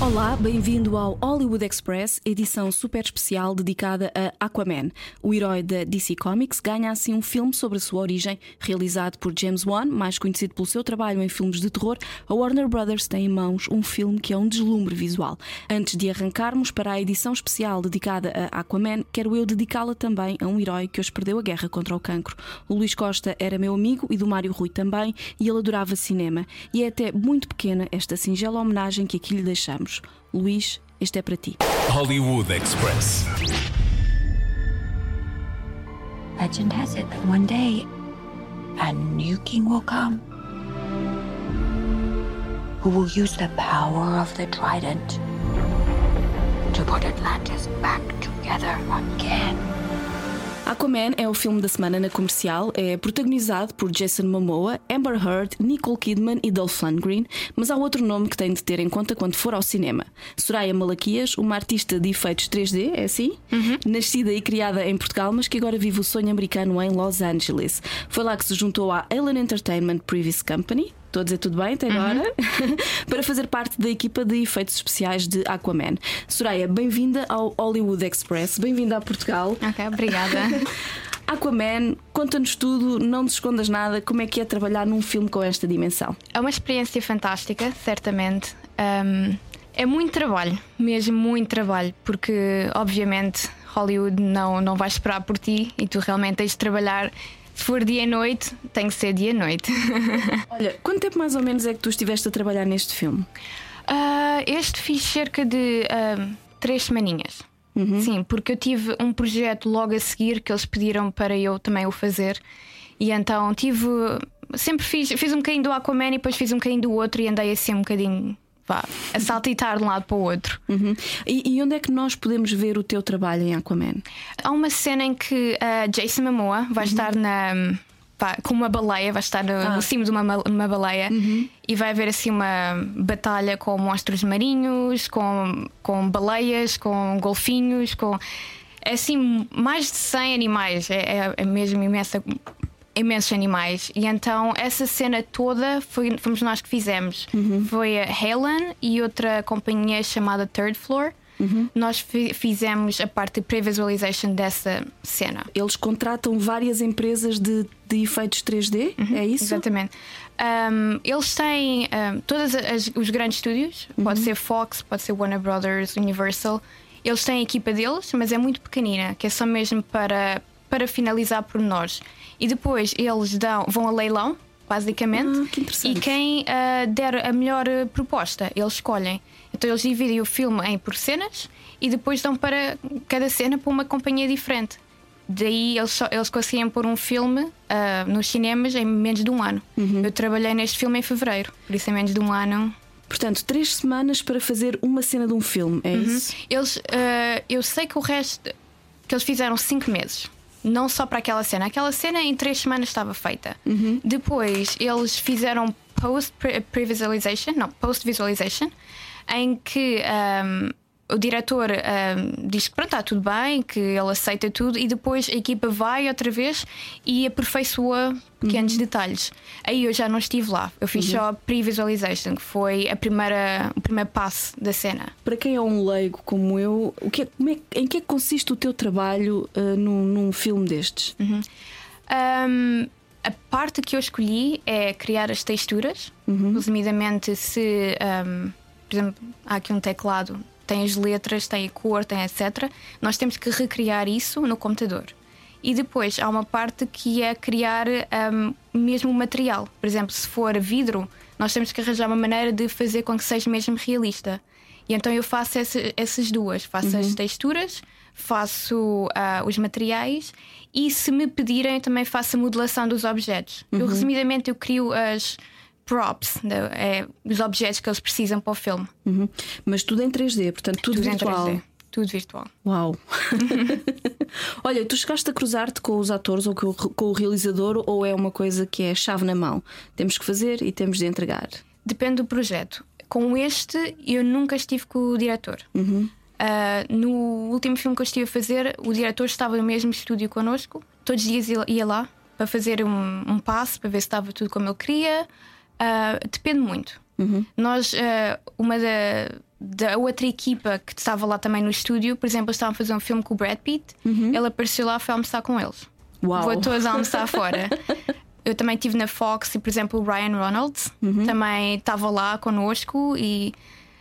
Olá, bem-vindo ao Hollywood Express, edição super especial dedicada a Aquaman. O herói da DC Comics ganha assim um filme sobre a sua origem, realizado por James Wan, mais conhecido pelo seu trabalho em filmes de terror. A Warner Brothers tem em mãos um filme que é um deslumbre visual. Antes de arrancarmos para a edição especial dedicada a Aquaman, quero eu dedicá-la também a um herói que hoje perdeu a guerra contra o cancro. O Luís Costa era meu amigo e do Mário Rui também, e ele adorava cinema. E é até muito pequena esta singela homenagem que aqui lhe deixamos. Luís, este é para ti. Hollywood Express. Legend has it that one day a new king will come who will use the power of the trident to put Atlantis back together again. Aquaman é o filme da semana na comercial, é protagonizado por Jason Momoa, Amber Heard, Nicole Kidman e Dolph Lundgren, mas há outro nome que tem de ter em conta quando for ao cinema. Soraya Malaquias, uma artista de efeitos 3D, é assim? Nascida e criada em Portugal, mas que agora vive o sonho americano em Los Angeles. Foi lá que se juntou à Alien Entertainment Previous Company, Estou a dizer tudo bem até agora? para fazer parte da equipa de efeitos especiais de Aquaman. Soraya, bem-vinda ao Hollywood Express, bem-vinda a Portugal. Ok, obrigada. Aquaman, conta-nos tudo, não nos escondas nada, como é que é trabalhar num filme com esta dimensão? É uma experiência fantástica, certamente. Um, é muito trabalho, mesmo muito trabalho, porque obviamente Hollywood não, não vai esperar por ti e tu realmente tens de trabalhar. Se for dia e noite, tem que ser dia e noite. Olha, quanto tempo mais ou menos é que tu estiveste a trabalhar neste filme? Ah, este fiz cerca de ah, três semaninhas. Sim, porque eu tive um projeto logo a seguir que eles pediram para eu também o fazer. E então tive. Sempre fiz, fiz um bocadinho do Aquaman e depois fiz um bocadinho do outro e andei assim um bocadinho. Vá, a saltitar de um lado para o outro. Uhum. E, e onde é que nós podemos ver o teu trabalho em Aquaman? Há uma cena em que a Jason Momoa vai estar na. vá, com uma baleia, vai estar no, no cimo de uma, ma- uma baleia e vai haver assim uma batalha com monstros marinhos, com, com baleias, com golfinhos, com. É assim, mais de 100 animais, é, é, é mesmo imensa, imensos animais. E então essa cena toda foi, fomos nós que fizemos. Foi a Helen e outra companhia chamada Third Floor. Nós fi- fizemos a parte de pre-visualization dessa cena. Eles contratam várias empresas de, de efeitos 3D, é isso? Exatamente. Um, eles têm um, todos os grandes estúdios, pode ser Fox, pode ser Warner Brothers, Universal. Eles têm a equipa deles, mas é muito pequenina, que é só mesmo para, para finalizar por nós. E depois eles dão, vão a leilão, basicamente. Ah, que. E quem ah, der a melhor ah, proposta, eles escolhem. Então eles dividem o filme em por cenas e depois dão para cada cena para uma companhia diferente. Daí eles, só, eles conseguiam pôr um filme ah, nos cinemas em menos de um ano. Eu trabalhei neste filme em fevereiro, por isso em menos de um ano. Portanto, três semanas para fazer uma cena de um filme, é isso? Eles, eu sei que o resto que eles fizeram cinco meses. Não só para aquela cena. Aquela cena em três semanas estava feita. Depois eles fizeram post-visualization, não, post-visualization, em que ahm, o diretor ahm, diz que pronto, está tudo bem, que ele aceita tudo, e depois a equipa vai outra vez e aperfeiçoa pequenos detalhes. Aí eu já não estive lá, eu fiz só pre-visualization, que foi a primeira, o primeiro passo da cena. Para quem é um leigo como eu, o que é- como é- em que é que consiste o teu trabalho ah, num, num filme destes? Um, a parte que eu escolhi é criar as texturas, resumidamente se, um, por exemplo, há aqui um teclado, tem as letras, tem a cor, tem etc. Nós temos que recriar isso no computador. E depois há uma parte que é criar um, mesmo o material. Por exemplo, se for vidro, nós temos que arranjar uma maneira de fazer com que seja mesmo realista. E então eu faço essa- essas duas: faço as texturas, faço ah, os materiais e, se me pedirem, também faço a modelação dos objetos. Eu, resumidamente, eu crio as props, né, é, os objetos que eles precisam para o filme. Uhum. Mas tudo em 3D, portanto, tudo, Tudo em virtual. 3D. Tudo virtual. Uau! Olha, tu chegaste a cruzar-te com os atores ou com o, com o realizador ou é uma coisa que é chave na mão? Temos que fazer e temos de entregar. Depende do projeto. Com este, eu nunca estive com o diretor. Uh, no último filme que eu estive a fazer, o diretor estava no mesmo estúdio connosco. Todos os dias ia- ia lá para fazer um, um passo, para ver se estava tudo como ele queria. Uh, depende muito. Nós, uh, uma da, da outra equipa que estava lá também no estúdio, por exemplo, estavam a fazer um filme com o Brad Pitt. Ele apareceu lá e foi almoçar com eles. Uau. Vou todos almoçar fora. Eu também estive na Fox e, por exemplo, o Ryan Reynolds também estava lá connosco e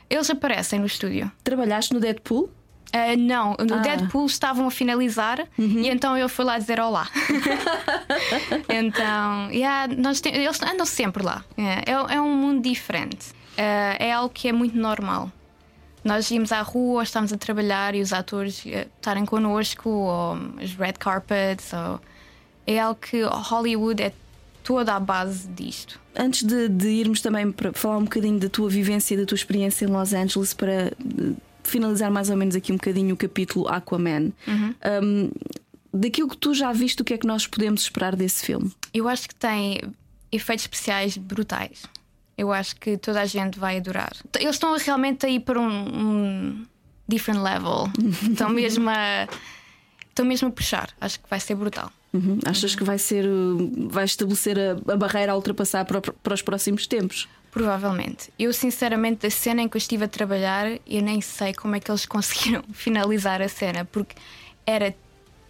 eles aparecem no estúdio. Trabalhaste no Deadpool? Ah, não, no Ah. Deadpool estavam a finalizar e então eu fui lá dizer olá. então, yeah, nós tem- eles andam sempre lá. Yeah, é, é um mundo diferente. Ah, é algo que é muito normal. Nós íamos à rua, ou estamos a trabalhar e os atores eh, estarem connosco, ou os red carpets, ou... é algo que Hollywood é toda a base disto. Antes de, de irmos também para falar um bocadinho da tua vivência e da tua experiência em Los Angeles, para eh, finalizar mais ou menos aqui um bocadinho o capítulo Aquaman, um, daquilo que tu já viste, o que é que nós podemos esperar desse filme? Eu acho que tem efeitos especiais brutais. Eu acho que toda a gente vai adorar. Eles estão realmente a ir para um, um different level. estão mesmo a. Estão mesmo a puxar. Acho que vai ser brutal. Uhum. Achas que vai ser, vai estabelecer a, a barreira a ultrapassar para, para os próximos tempos? Provavelmente. Eu, sinceramente, da cena em que eu estive a trabalhar, eu nem sei como é que eles conseguiram finalizar a cena, porque era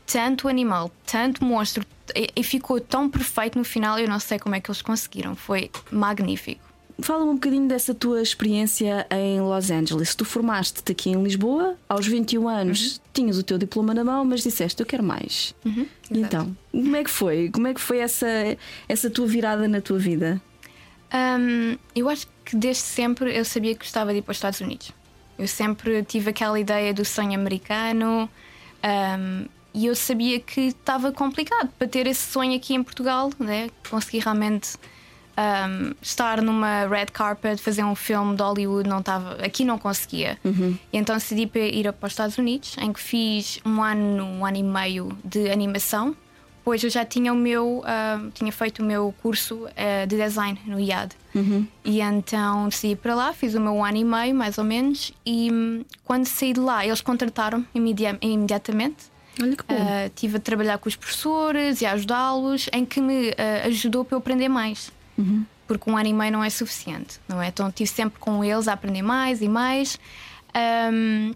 tanto animal, tanto monstro, e, e ficou tão perfeito no final, eu não sei como é que eles conseguiram. Foi magnífico. Fala-me um bocadinho dessa tua experiência em Los Angeles. Tu formaste-te aqui em Lisboa, aos 21 anos tinhas o teu diploma na mão, mas disseste eu quero mais. Exato. então, como é que foi? Como é que foi essa, essa tua virada na tua vida? Hum, eu acho que desde sempre eu sabia que gostava de ir para os Estados Unidos. Eu sempre tive aquela ideia do sonho americano hum, e eu sabia que estava complicado para ter esse sonho aqui em Portugal, né? conseguir realmente hum, estar numa red carpet, fazer um filme de Hollywood, não estava, aqui não conseguia. E então decidi ir para os Estados Unidos, em que fiz um ano, um ano e meio de animação. Pois eu já tinha o meu, ah, tinha feito o meu curso ah, de design no IAD. E então decidi ir para lá, fiz o meu ano e meio, mais ou menos, e hum, quando saí de lá, eles contrataram imedia- imediatamente. Olha que bom. Ah, tive a trabalhar com os professores e a ajudá-los, em que me ajudou para eu aprender mais. Porque um ano e meio não é suficiente, não é? Então estive sempre com eles a aprender mais e mais. Ahm,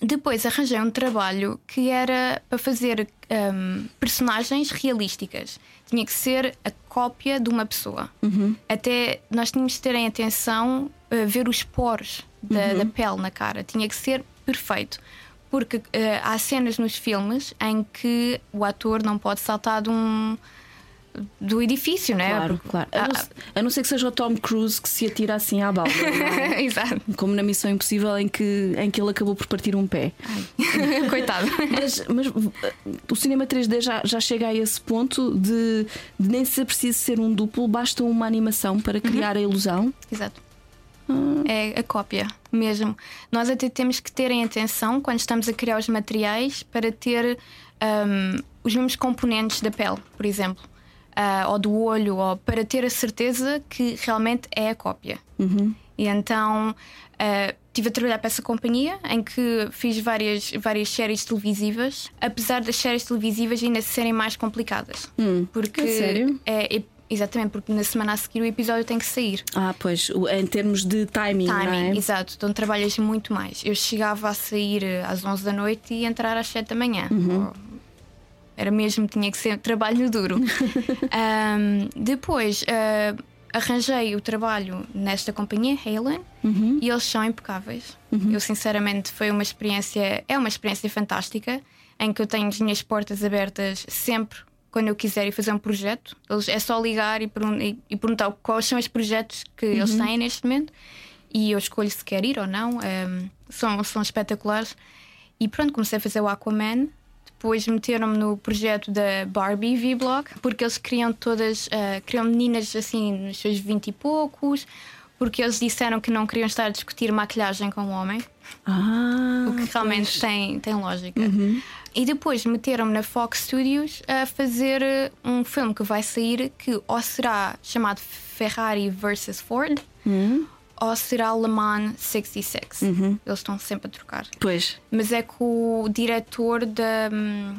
depois arranjei um trabalho que era para fazer ahm, personagens realísticas. Tinha que ser a cópia de uma pessoa. Até nós tínhamos de ter em atenção a ver os poros da, da pele na cara. Tinha que ser perfeito. Porque eh, há cenas nos filmes em que o ator não pode saltar de um, do edifício, né? Claro, Porque- claro. A não, a não ser que seja o Tom Cruise que se atira assim à balda. não é? Exato. Como na Missão Impossível em que, em que ele acabou por partir um pé. Coitado. Mas, mas uh, o cinema 3D já, já chega a esse ponto de, de nem ser preciso ser um duplo, basta uma animação para criar a ilusão. Exato. É a cópia mesmo. Nós até temos que ter em atenção quando estamos a criar os materiais para ter ahm, os mesmos componentes da pele, por exemplo, ah, ou do olho, ou para ter a certeza que realmente é a cópia. E então ah, estive a trabalhar para essa companhia em que fiz várias, várias séries televisivas, apesar das séries televisivas ainda serem mais complicadas. porque a sério? é- é- Exatamente, porque na semana a seguir o episódio tem que sair. Ah, pois, em termos de timing, Timing, é? exato. Então trabalhas muito mais. Eu chegava a sair às 11 da noite e entrar às 7 da manhã. Uhum. Ou- Era mesmo, tinha que ser trabalho duro. Ahm, depois ah, arranjei o trabalho nesta companhia, Halen, Uhum. e eles são impecáveis. Eu, sinceramente, foi uma experiência, é uma experiência fantástica em que eu tenho as minhas portas abertas sempre quando eu quiser ir fazer um projeto. Eles, é só ligar e, pergun- e- e perguntar quais são os projetos que eles têm neste momento e eu escolho se quer ir ou não. Ahm, são, são espetaculares. E pronto, comecei a fazer o Aquaman. Depois meteram-me no projeto da Barbie V-Blog, porque eles criam todas, ah, criam meninas assim nos seus 20 e poucos, porque eles disseram que não queriam estar a discutir maquilhagem com o homem, Ah, o que realmente tem, tem lógica. E depois meteram-me na Fox Studios a fazer eh, um filme que vai sair que ou será chamado Ferrari vs Ford ou será Le Mans 66. Uhum. Eles estão sempre a trocar. Pois. Mas é com o diretor da, hum,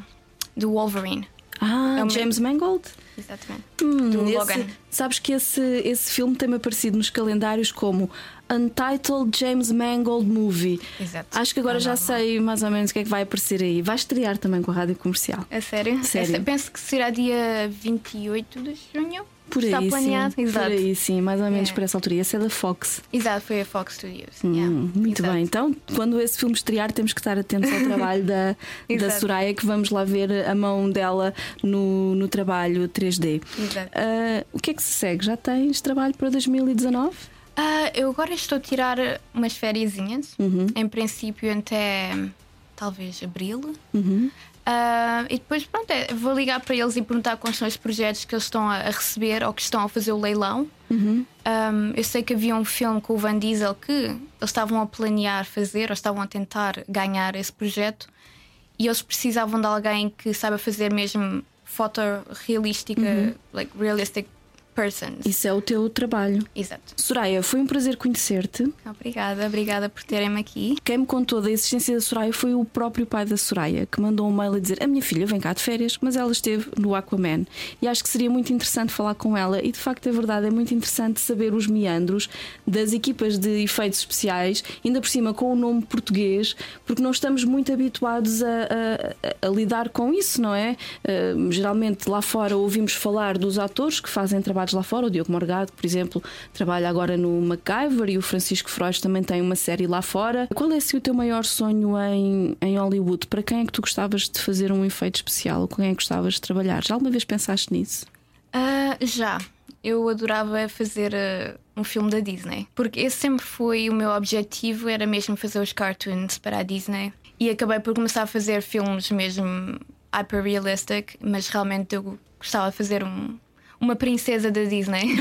do Wolverine. Ah, É James Mangold? Exatamente. Hum, do esse- Logan. sabes que esse, esse filme tem-me aparecido nos calendários como Untitled James Mangold Movie. Exato. Acho que agora É já normal. sei mais ou menos o que é que vai aparecer aí. Vai estrear também com a rádio comercial. É sério? Sério. Essa- penso que será dia 28 de junho. Por Está aí, planeado. sim. Exato. Por aí, sim, mais ou menos É. por essa altura. E esse é da Fox. Exato, foi a Fox Studios. Hum, Yeah. muito Exato. bem. Então, quando esse filme estrear, temos que estar atentos ao trabalho da, da. Soraya, que vamos lá ver a mão dela no, no trabalho 3D. Exato. Ah, o que é que se segue? Já tens trabalho para 2019? Ah, eu agora estou a tirar umas fériasinhas. Uhum. Em princípio, até talvez abril. Uhum. Ah, e depois, pronto, é, vou ligar para eles e perguntar quais são os projetos que eles estão a, receber ou que estão a fazer o leilão. Uhum. Um, eu sei que havia um filme com o Van Diesel que eles estavam a planear fazer ou estavam a tentar ganhar esse projeto e eles precisavam de alguém que saiba fazer mesmo foto realística, like realistic persons. Isso é o teu trabalho. Exato. Soraya, foi um prazer conhecer-te. Obrigada, obrigada por terem-me aqui. Quem me contou da existência da Soraya foi o próprio pai da Soraya, que mandou um mail a dizer: A minha filha vem cá de férias, mas ela esteve no Aquaman. E acho que seria muito interessante falar com ela. E de facto é verdade, é muito interessante saber os meandros das equipas de efeitos especiais, ainda por cima com o nome português, porque não estamos muito habituados a, a- a- lidar com isso, não é? Uh, geralmente lá fora ouvimos falar dos atores que fazem trabalhos lá fora. O Diogo Morgado, por exemplo, trabalha agora no MacGyver e o Francisco Frois também tem uma série lá fora. Qual é assim, o teu maior sonho em, em Hollywood? Para quem é que tu gostavas de fazer um efeito especial? Ou com quem é que gostavas de trabalhar? Já alguma vez pensaste nisso? Ah, já. Eu adorava fazer ah, um filme da Disney. Porque esse sempre foi o meu objetivo, era mesmo fazer os cartoons para a Disney. E acabei por começar a fazer filmes mesmo hyper realistic, mas realmente eu gostava de fazer um- uma princesa da Disney.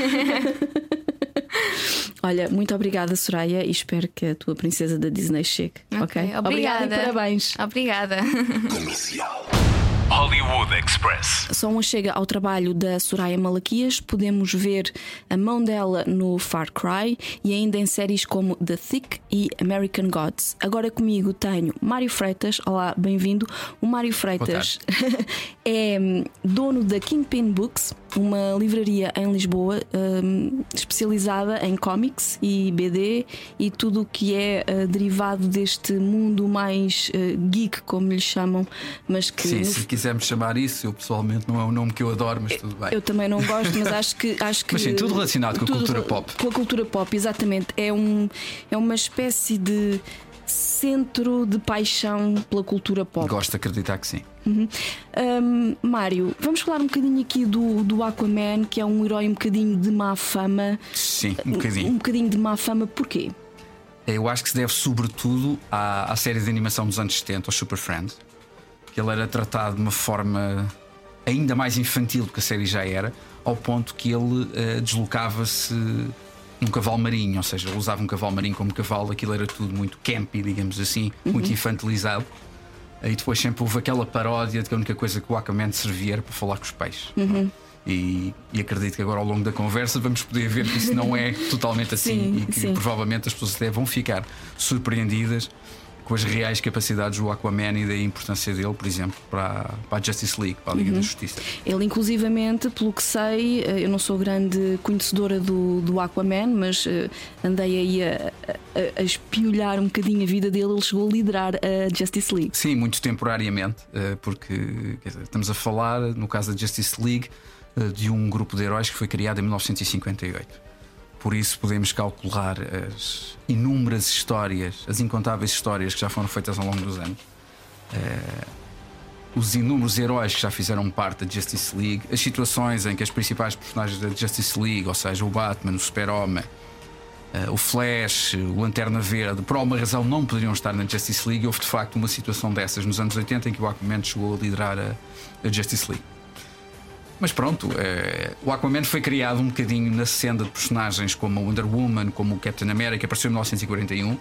Olha, muito obrigada, Soraya, e espero que a tua princesa da Disney chegue. Ok? Obrigada. Obrigada e parabéns. Obrigada. Hollywood Express. Só uma chega ao trabalho da Soraya Malaquias. Podemos ver a mão dela no Far Cry e ainda em séries como The Thick e American Gods. Agora comigo tenho Mário Freitas. Olá, bem-vindo. O Mário Freitas é hum, dono da Kingpin Books, uma livraria em Lisboa hum, especializada em cómics e BD e tudo o que é uh, derivado deste mundo mais uh, geek, como lhe chamam, mas que Sim, no se quisermos chamar isso, eu pessoalmente não é um nome que eu adoro, mas tudo bem. Eu também não gosto, mas acho que acho que Mas sim, tudo relacionado com a tudo cultura re- pop. Com a cultura pop, exatamente. É um é uma espécie de centro de paixão pela cultura pop. Gosto de acreditar que sim. Hum, Mário, vamos falar um bocadinho aqui do, do Aquaman, que é um herói um bocadinho de má fama. Sim, um Um bocadinho. bocadinho de má fama, porquê? Eu acho que se deve sobretudo à, à série de animação dos anos 70, o Super Friends, que ele era tratado de uma forma ainda mais infantil do que a série já era, ao ponto que ele eh, deslocava-se num cavalo marinho, ou seja, ele usava um cavalo marinho como cavalo, aquilo era tudo muito campy, digamos assim, muito infantilizado. E depois sempre houve aquela paródia de que a única coisa que o Aquaman servia era para falar com os peixes. E, e acredito que agora ao longo da conversa vamos poder ver que isso não é totalmente assim Sim, e que sim. provavelmente as pessoas até vão ficar surpreendidas com as reais capacidades do Aquaman e da importância dele, por exemplo, para, para a Justice League, para a Uhum. Liga da Justiça. Ele, inclusivamente, pelo que sei, eh, eu não sou grande conhecedora do, do Aquaman, mas eh, andei aí a, a, a espiolhar um bocadinho a vida dele. Ele chegou a liderar a Justice League. Sim, muito temporariamente, eh, porque dizer, estamos a falar, no caso da Justice League, de um grupo de heróis que foi criado em 1958. Por isso podemos calcular as inúmeras histórias, as incontáveis histórias que já foram feitas ao longo dos anos. Eh, os inúmeros heróis que já fizeram parte da Justice League, as situações em que as principais personagens da Justice League, ou seja, o Batman, o Super-Homem, eh, o Flash, o Lanterna Verde, por alguma razão não poderiam estar na Justice League. Houve de facto uma situação dessas nos anos 80 em que o Aquaman chegou a liderar a, a Justice League. Mas pronto, eh, o Aquaman foi criado um bocadinho na senda de personagens como a Wonder Woman, como o Captain America, apareceu em 1941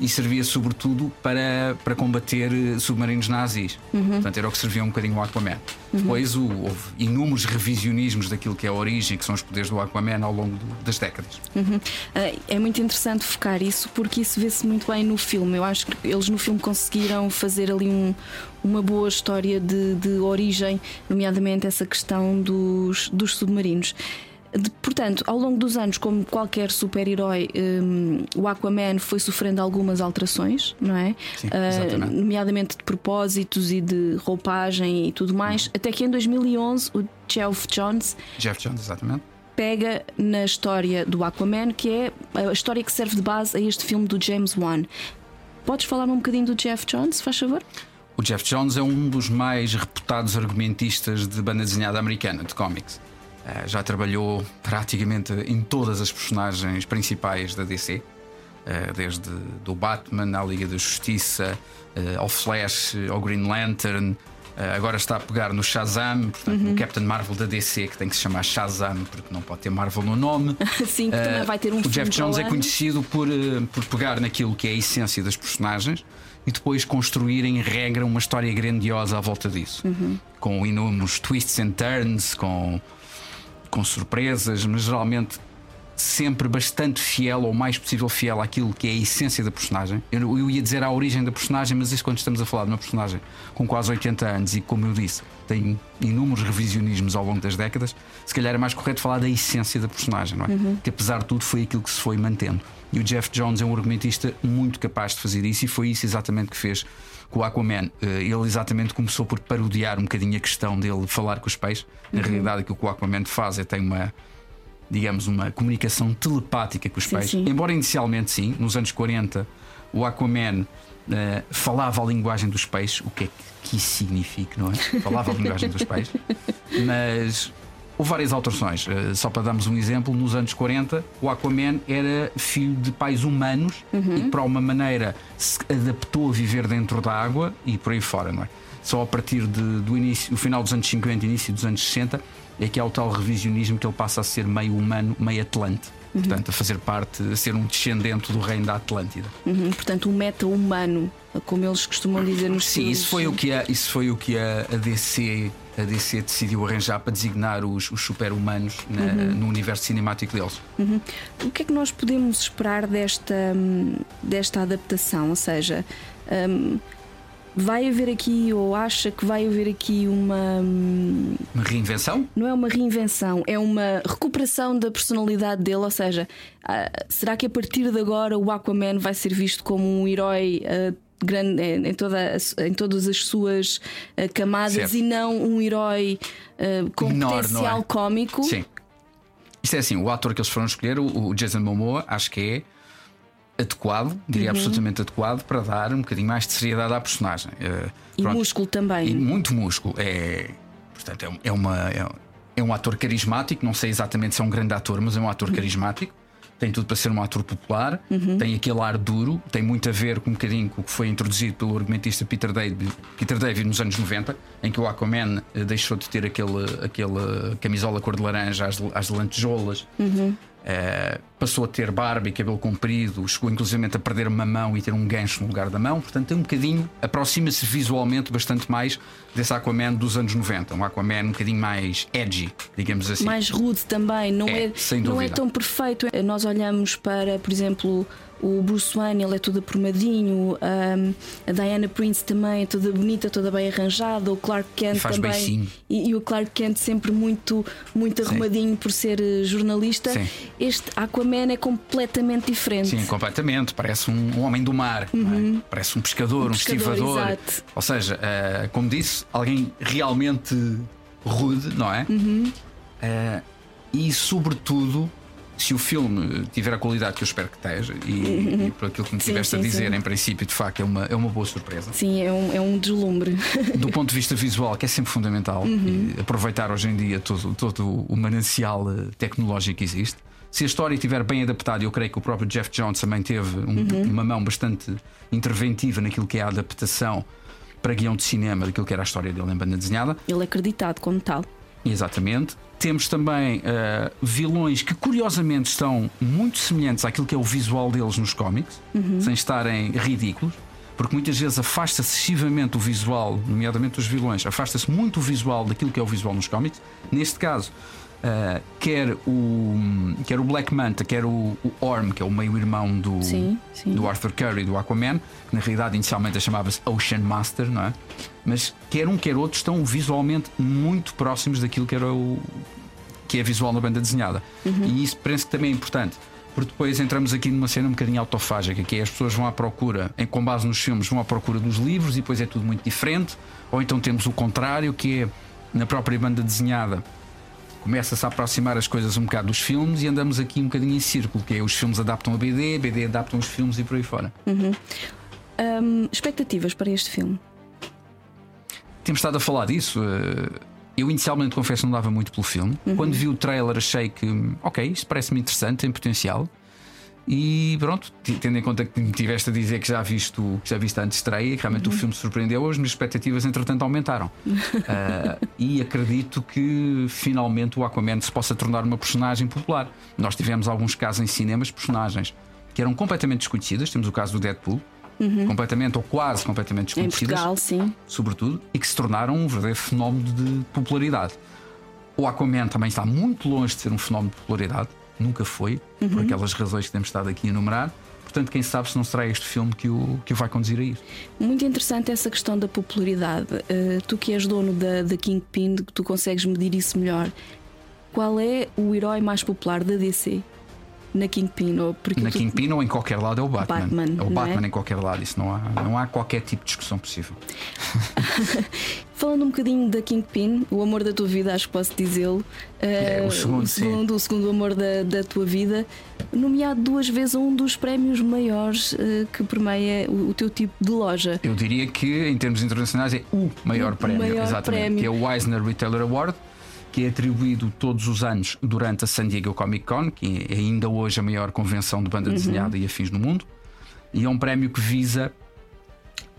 e servia sobretudo para, para combater eh, submarinos nazis. Portanto, era o que servia um bocadinho o Aquaman. Depois o- houve inúmeros revisionismos daquilo que é a origem, que são os poderes do Aquaman ao longo do- das décadas. Ah, É muito interessante focar isso porque isso vê-se muito bem no filme. Eu acho que eles no filme conseguiram fazer ali um- uma boa história de, de origem, nomeadamente essa questão dos, dos submarinos. De- portanto, ao longo dos anos, como qualquer super-herói, hum, o Aquaman foi sofrendo algumas alterações, não é? Sim, exatamente. nomeadamente de propósitos e de roupagem e tudo mais, até que em 2011 o Geoff Jones Jeff Jones, exatamente. pega na história do Aquaman, que é a história que serve de base a este filme do James Wan. Podes falar um bocadinho do Jeff Jones, faz favor? O Jeff Jones é um dos mais reputados argumentistas de banda desenhada americana, de cómics. Eh, já trabalhou praticamente em todas as personagens principais da DC, eh, desde do Batman à Liga da Justiça, eh, ao Flash, ao Green Lantern. Agora está a pegar no Shazam, portanto, no Captain Marvel da DC, que tem que se chamar Shazam, porque não pode ter Marvel no nome. Sim, que também vai ter um o Jeff Jones é conhecido por, por pegar naquilo que é a essência das personagens e depois construir em regra uma história grandiosa à volta disso. Uhum. Com inúmeros twists and turns, com, com surpresas, mas geralmente sempre bastante fiel, ou o mais possível fiel àquilo que é a essência da personagem. Eu, eu ia dizer a origem da personagem, mas isso quando estamos a falar de uma personagem com quase 80 anos e, como eu disse, tem inúmeros revisionismos ao longo das décadas, se calhar é mais correto falar da essência da personagem, não é? Que apesar de tudo foi aquilo que se foi mantendo. E o Jeff Jones é um argumentista muito capaz de fazer isso, e foi isso exatamente que fez com o Aquaman. Eh, Ele exatamente começou por parodiar um bocadinho a questão dele falar com os peixes. Na realidade, aquilo que o Aquaman faz é tem uma digamos, uma comunicação telepática com os Sim, peixes. sim. Embora inicialmente, sim, nos anos 40, o Aquaman eh, falava a linguagem dos peixes, o que é que isso significa, não é? Falava a linguagem dos peixes, mas houve várias alterações. Eh, só para darmos um exemplo, nos anos 40, o Aquaman era filho de pais humanos Uhum. e, para uma maneira, se adaptou a viver dentro da água e por aí fora, não é? Só a partir de- do início, o final dos anos 50 e início dos anos 60 é que há o tal revisionismo que ele passa a ser meio humano, meio atlante. Portanto, a fazer parte, a ser um descendente do reino da Atlântida. Uhum, portanto, um meta-humano, como eles costumam dizer nos Sim, filmes. isso foi o que a, isso foi o que a, a DC a DC decidiu arranjar para designar os, os super-humanos na- no universo cinemático deles. O que é que nós podemos esperar desta, hum, desta adaptação? Ou seja, hum, vai haver aqui, ou acha que vai haver aqui uma. hum, Uma reinvenção? Não é uma reinvenção, é uma recuperação da personalidade dele. Ou seja, ah, será que a partir de agora o Aquaman vai ser visto como um herói ah, grande em, em toda, em todas as suas ah, camadas Certo. e não um herói ah, com Menor, não potencial é? cómico? Sim. Isto é assim, o ator que eles foram escolher, o, Jason Momoa, acho que é adequado, diria Uhum. absolutamente adequado para dar um bocadinho mais de seriedade à personagem. Eh, E pronto. músculo também. E muito músculo. É, portanto, é, um- é uma, é, é um ator carismático. Não sei exatamente se é um grande ator, mas é um ator carismático. Tem tudo para ser um ator popular. Tem aquele ar duro. Tem muito a ver com um bocadinho com o que foi introduzido pelo argumentista Peter David, Peter David nos anos 90, em que o Aquaman eh, deixou de ter aquele, aquele camisola cor de laranja às, às lantejoulas. Eh, passou a ter barba e cabelo comprido, chegou inclusive a perder uma mão e ter um gancho no lugar da mão. Portanto, tem um bocadinho, aproxima-se visualmente bastante mais desse Aquaman dos anos 90. Um Aquaman um bocadinho mais edgy, digamos assim. mais rude também, não É, é, sem não é dúvida. tão perfeito. Nós olhamos para, por exemplo, o Bruce Wayne, ele é todo aprumadinho, um, a Diana Prince também é toda bonita, toda bem arranjada, o Clark Kent E faz também. E, e o Clark Kent sempre muito, muito arrumadinho por ser eh, jornalista. Sim. Este Aquaman é completamente diferente. Sim, completamente. Parece um, um homem do mar, não é? parece um pescador, um, Uhum. pescador, estivador. exato. Ou seja, eh, como disse, alguém realmente rude, não é? Uhum. Eh, e, sobretudo, se o filme tiver a qualidade que eu espero que esteja, e, e por aquilo que me Sim, tiveste a dizer, sim. em princípio, de facto, é uma, é uma boa surpresa. Sim, é um, é um deslumbre. do ponto de vista visual, que é sempre fundamental, Uhum. aproveitar hoje em dia todo, todo o manancial eh, tecnológico que existe. Se a história estiver bem adaptada, eu creio que o próprio Jeff Jones também teve um- Uhum. uma mão bastante interventiva naquilo que é a adaptação para guião de cinema daquilo que era a história dele em banda desenhada. ele é acreditado como tal. Exatamente. Temos também uh, vilões que curiosamente estão muito semelhantes àquilo que é o visual deles nos cómics, sem estarem ridículos, porque muitas vezes afasta-se excessivamente o visual, nomeadamente os vilões, afasta-se muito o visual daquilo que é o visual nos cómics. Neste caso, uh, quer, o, quer o Black Manta, quer o, o Orm, que é o meio-irmão do, Sim, sim. do Arthur Curry, do Aquaman, que na realidade inicialmente chamava-se Ocean Master, não é? Mas quer um, quer outro estão visualmente muito próximos daquilo que era o que é visual na banda desenhada. E isso penso que também é importante. Porque depois entramos aqui numa cena um bocadinho autofágica, que é as pessoas vão à procura, em, com base nos filmes, vão à procura dos livros e depois é tudo muito diferente. Ou então temos o contrário, que é na própria banda desenhada começa-se a aproximar as coisas um bocado dos filmes e andamos aqui um bocadinho em círculo, que é os filmes adaptam a BD, BD adaptam os filmes e por aí fora. Hum, expectativas para este filme? Temos estado a falar disso. eh, Eu inicialmente confesso não dava muito pelo filme. Quando vi o trailer achei que, ok, isto parece-me interessante, tem potencial. E pronto, tendo em conta que me tiveste a dizer que já visto, que já viste antes estreia, que realmente o filme surpreendeu, as minhas expectativas entretanto aumentaram. Ah, e acredito que finalmente o Aquaman se possa tornar uma personagem popular. Nós tivemos alguns casos em cinemas de personagens que eram completamente desconhecidas. Temos o caso do Deadpool, completamente ou quase completamente Em desconhecidas Portugal, sim. sobretudo, e que se tornaram um verdadeiro fenómeno de popularidade. O Aquaman também está muito longe de ser um fenómeno de popularidade, nunca foi, por aquelas razões que temos estado aqui a enumerar. Portanto, quem sabe se não será este filme que o, que o vai conduzir a isso. Muito interessante essa questão da popularidade. Uh, tu que és dono da, da Kingpin, tu consegues medir isso melhor. Qual é o herói mais popular da DC? Na Kingpin? Ou porque Na tu- Kingpin ou em qualquer lado é o Batman. Batman, é o não Batman é? em qualquer lado, isso não há, não há qualquer tipo de discussão possível. Falando um bocadinho da Kingpin, o amor da tua vida, acho que posso dizê-lo. É, o segundo, o sim. segundo, o segundo amor da, da tua vida, nomeado duas vezes a um dos prémios maiores uh, que permeia o, o teu tipo de loja. Eu diria que, em termos internacionais, é o maior O prémio, maior exatamente, prémio. que é o Eisner Retailer Award, que é atribuído todos os anos durante a San Diego Comic Con, que é ainda hoje a maior convenção de banda Uhum. desenhada e afins no mundo, e é um prémio que visa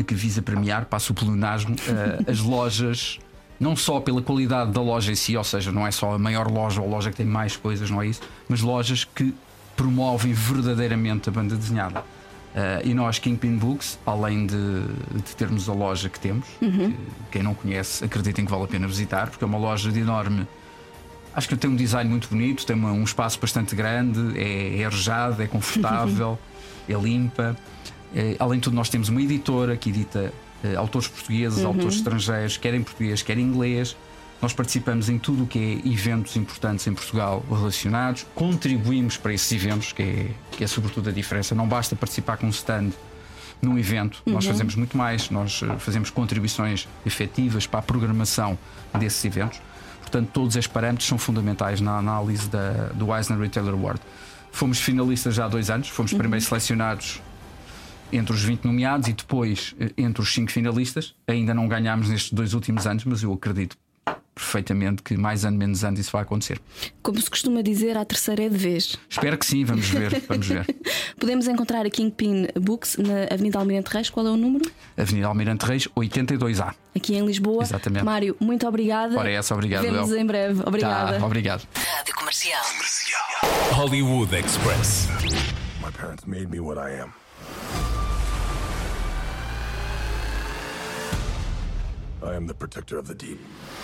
que visa premiar, passo o pleonasmo, eh, as lojas, não só pela qualidade da loja em si, ou seja, não é só a maior loja ou a loja que tem mais coisas, não é isso, mas lojas que promovem verdadeiramente a banda desenhada. Eh, e nós, Kingpin Books, além de, de termos a loja que temos, que, quem não conhece, acreditem que vale a pena visitar, porque é uma loja de enorme. Acho que tem um design muito bonito, tem uma- um espaço bastante grande, é, é arejado, é confortável, é limpa. Eh, além de tudo, nós temos uma editora que edita eh, autores portugueses, autores estrangeiros, quer em português, quer em inglês. Nós participamos em tudo o que é eventos importantes em Portugal relacionados, contribuímos para esses eventos, que é, que é sobretudo a diferença. Não basta participar com um stand num evento, nós fazemos muito mais, nós eh, fazemos contribuições efetivas para a programação desses eventos. Portanto, todos estes parâmetros são fundamentais na análise da, do Eisner Retailer Award. Fomos finalistas já há dois anos, fomos primeiro selecionados entre os 20 nomeados e depois eh, entre os 5 finalistas. Ainda não ganhámos nestes dois últimos anos, mas eu acredito perfeitamente que mais ano, menos ano isso vai acontecer. Como se costuma dizer, a terceira é de vez. Espero que sim, vamos ver, vamos ver. Podemos encontrar a Kingpin Books na Avenida Almirante Reis. Qual é o número? Avenida Almirante Reis, 82A. Aqui em Lisboa. Exatamente. Mário, muito obrigada. Ora, é essa, obrigado, Vemos em breve. Obrigada. Tá, obrigado. Rádio Comercial. Hollywood Express. My parents made me what I am. I am the protector of the deep.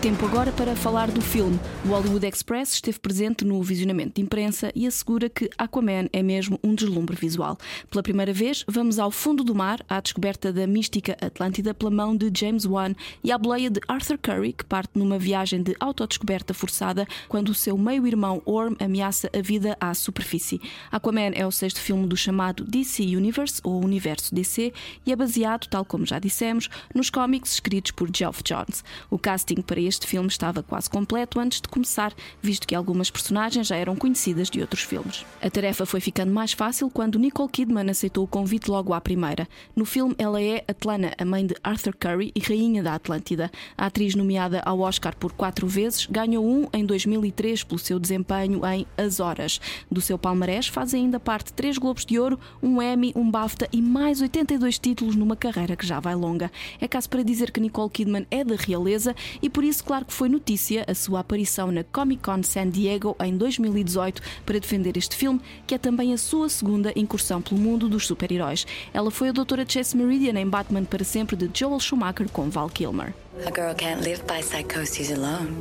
Tempo agora para falar do filme. O Hollywood Express esteve presente no visionamento de imprensa e assegura que Aquaman é mesmo um deslumbre visual. Pela primeira vez, vamos ao fundo do mar, à descoberta da mística Atlântida pela mão de James Wan e à boleia de Arthur Curry, que parte numa viagem de autodescoberta forçada quando o seu meio-irmão Orm ameaça a vida à superfície. Aquaman é o sexto filme do chamado DC Universe, ou Universo DC, e é baseado, tal como já dissemos, nos cómics escritos por Geoff Johns. O casting para este filme estava quase completo antes de começar, visto que algumas personagens já eram conhecidas de outros filmes. A tarefa foi ficando mais fácil quando Nicole Kidman aceitou o convite logo à primeira. No filme, ela é Atlana, a mãe de Arthur Curry e rainha da Atlântida. A atriz nomeada ao Oscar por quatro vezes ganhou um em 2003 pelo seu desempenho em As Horas. Do seu palmarés faz ainda parte três Globos de Ouro, um Emmy, um BAFTA e mais 82 títulos numa carreira que já vai longa. É caso para dizer que Nicole Kidman é da realeza e por isso isso, claro que foi notícia a sua aparição na Comic Con San Diego em 2018 para defender este filme, que é também a sua segunda incursão pelo mundo dos super-heróis. Ela foi a doutora Chase Meridian em Batman para sempre de Joel Schumacher com Val Kilmer. A girl can't live by psychosis alone.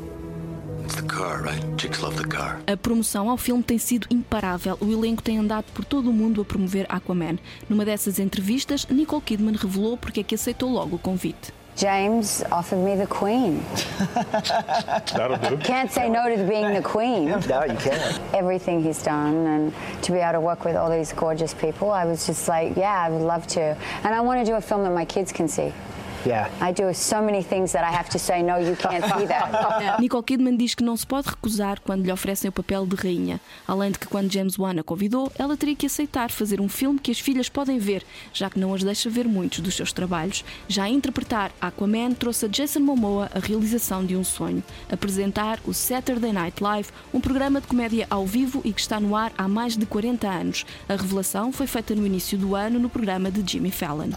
Car, right? Chicks love the car. A promoção ao filme tem sido imparável. O elenco tem andado por todo o mundo a promover Aquaman. Numa dessas entrevistas, Nicole Kidman revelou porque é que aceitou logo o convite. James offered me the queen. That'll do. Can't say no to being the queen. No, you can't. Everything he's done, and to be able to work with all these gorgeous people, I was just like, yeah, I would love to. And I want to do a film that my kids can see. Yeah. I do so many things that I have to say, no, you can't see that. Nicole Kidman diz que não se pode recusar quando lhe oferecem o papel de rainha. Além de que, quando James Wan a convidou, ela teria que aceitar fazer um filme que as filhas podem ver, já que não as deixa ver muitos dos seus trabalhos. Já a interpretar Aquaman trouxe a Jason Momoa a realização de um sonho: apresentar o Saturday Night Live, um programa de comédia ao vivo e que está no ar há mais de 40 anos. A revelação foi feita no início do ano no programa de Jimmy Fallon.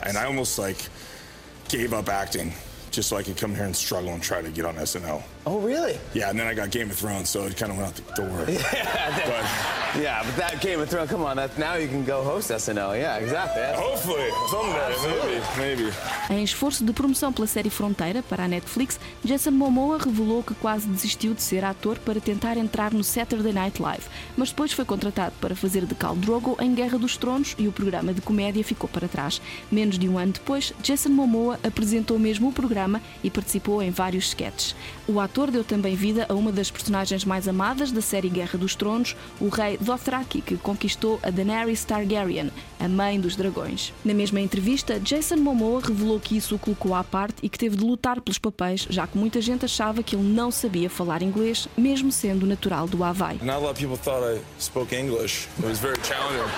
Gave up acting just so I could come here and struggle and try to get on SNL. Oh, really? Yeah, and then I got Game of Thrones, so it kind of went out the door. but Yeah, but that Game of Thrones, come on, that, now you can go host SNL. Yeah, exactly. That's- hopefully someday, maybe, maybe. Em esforço de promoção pela série Fronteira para a Netflix, Jason Momoa revelou que quase desistiu de ser ator para tentar entrar no Saturday Night Live, mas depois foi contratado para fazer de Khal Drogo em Guerra dos Tronos e o programa de comédia ficou para trás. Menos de um ano depois, Jason Momoa apresentou mesmo o programa e participou em vários sketches. O ator deu também vida a uma das personagens mais amadas da série Guerra dos Tronos, o rei Dothraki, que conquistou a Daenerys Targaryen, a mãe dos dragões. Na mesma entrevista, Jason Momoa revelou que isso o colocou à parte e que teve de lutar pelos papéis, já que muita gente achava que ele não sabia falar inglês, mesmo sendo natural do Havaí. Not a lot of people thought I spoke English. It was very challenging.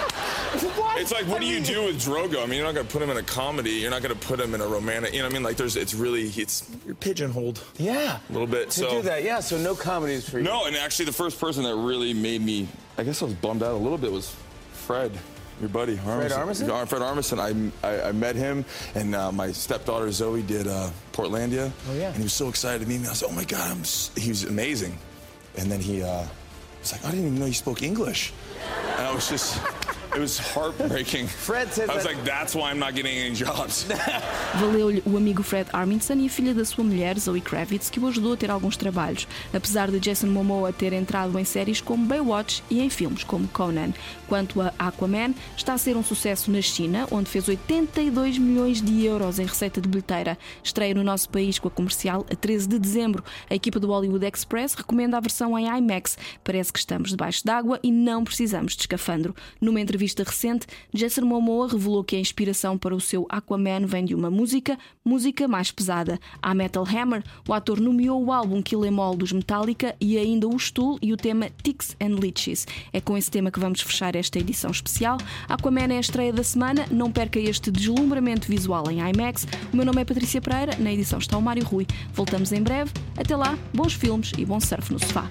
It's like, what do you do with Drogo? I mean, you're not going to put him in a comedy. You're not going to put him in a romantic. You know what I mean? Like, there's, it's really, it's you're pigeonholed. Yeah. A little bit. To so do that, yeah, so no comedies for you. No, and actually, the first person that really made me, I guess I was bummed out a little bit, was Fred, your buddy. Fred Armisen? Fred Armisen. I, I, I met him, and uh, my stepdaughter Zoe did uh, Portlandia. Oh, yeah. And he was so excited to meet me. I was like, oh my God, I'm he was amazing. And then he uh, was like, I didn't even know you spoke English. And I was just, it was heartbreaking. Fred said I was that- like, that's why I'm not getting any jobs. Valeu-lhe o amigo Fred Armisen e a filha da sua mulher, Zoe Kravitz, que o ajudou a ter alguns trabalhos, apesar de Jason Momoa ter entrado em séries como Baywatch e em filmes como Conan. Quanto a Aquaman, está a ser um sucesso na China, onde fez 82 milhões de euros em receita de bilheteira. Estreia no nosso país com a comercial a 13 de dezembro. A equipa do Hollywood Express recomenda a versão em IMAX. Parece que estamos debaixo d'água e não precisamos de escafandro. Numa entrevista recente, Jason Momoa revelou que a inspiração para o seu Aquaman vem de uma música, música mais pesada. A Metal Hammer, o ator nomeou o álbum Kill Em All dos Metallica e ainda o Stool e o tema Ticks and Leeches. É com esse tema que vamos fechar esta edição especial. Aquaman é a estreia da semana, não perca este deslumbramento visual em IMAX. O meu nome é Patrícia Pereira, na edição está o Mário Rui. Voltamos em breve. Até lá, bons filmes e bom surf no sofá.